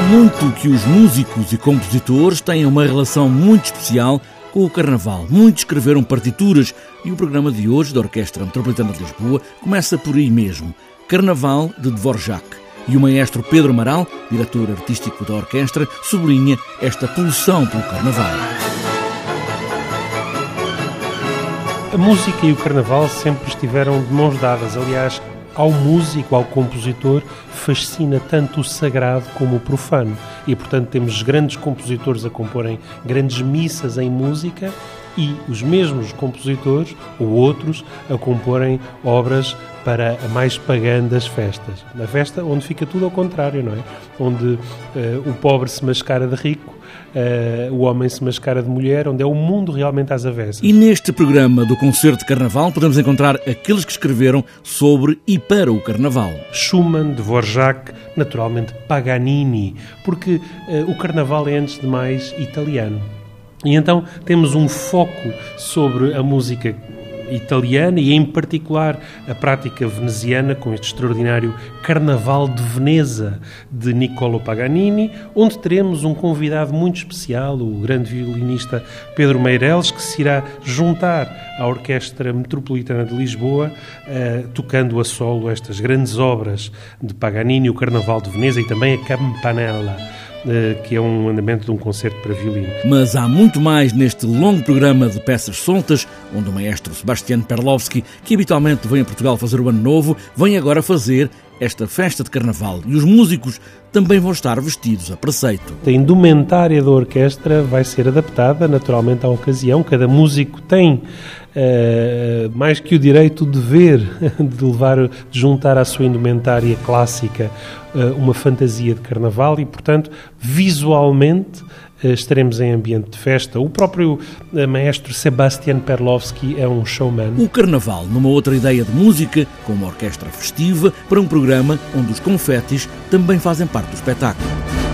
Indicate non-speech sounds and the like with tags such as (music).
muito que os músicos e compositores têm uma relação muito especial com o Carnaval. Muitos escreveram partituras e o programa de hoje da Orquestra Metropolitana de Lisboa começa por aí mesmo. Carnaval de Dvorak. E o maestro Pedro Amaral, diretor artístico da orquestra, sublinha esta pulsão pelo Carnaval. A música e o Carnaval sempre estiveram de mãos dadas. Aliás, ao músico, ao compositor, fascina tanto o sagrado como o profano. E, portanto, temos grandes compositores a comporem grandes missas em música e os mesmos compositores ou outros a comporem obras para a mais pagã das festas. Na festa onde fica tudo ao contrário, não é? Onde uh, o pobre se mascara de rico, uh, o homem se mascara de mulher, onde é o mundo realmente às avessas. E neste programa do Concerto de Carnaval podemos encontrar aqueles que escreveram sobre e para o Carnaval. Schumann, Dvorak, naturalmente Paganini, porque uh, o Carnaval é antes de mais italiano. E então temos um foco sobre a música italiana e, em particular, a prática veneziana com este extraordinário Carnaval de Veneza de Niccolo Paganini, onde teremos um convidado muito especial, o grande violinista Pedro Meireles, que se irá juntar à Orquestra Metropolitana de Lisboa, uh, tocando a solo estas grandes obras de Paganini, o Carnaval de Veneza e também a Campanella. Eh, que é um andamento de um concerto para violino. Mas há muito mais neste longo programa de peças soltas, onde o maestro Sebastião Perlovski, que habitualmente vem a Portugal fazer o Ano Novo, vem agora fazer esta festa de carnaval e os músicos também vão estar vestidos a preceito. A indumentária da orquestra vai ser adaptada naturalmente à ocasião. Cada músico tem uh, mais que o direito, o dever (laughs) de levar, de juntar à sua indumentária clássica uh, uma fantasia de carnaval e, portanto, visualmente estaremos em ambiente de festa. O próprio eh, maestro Sebastian Perlovski é um showman. O Carnaval, numa outra ideia de música, com uma orquestra festiva, para um programa onde os confetes também fazem parte do espetáculo.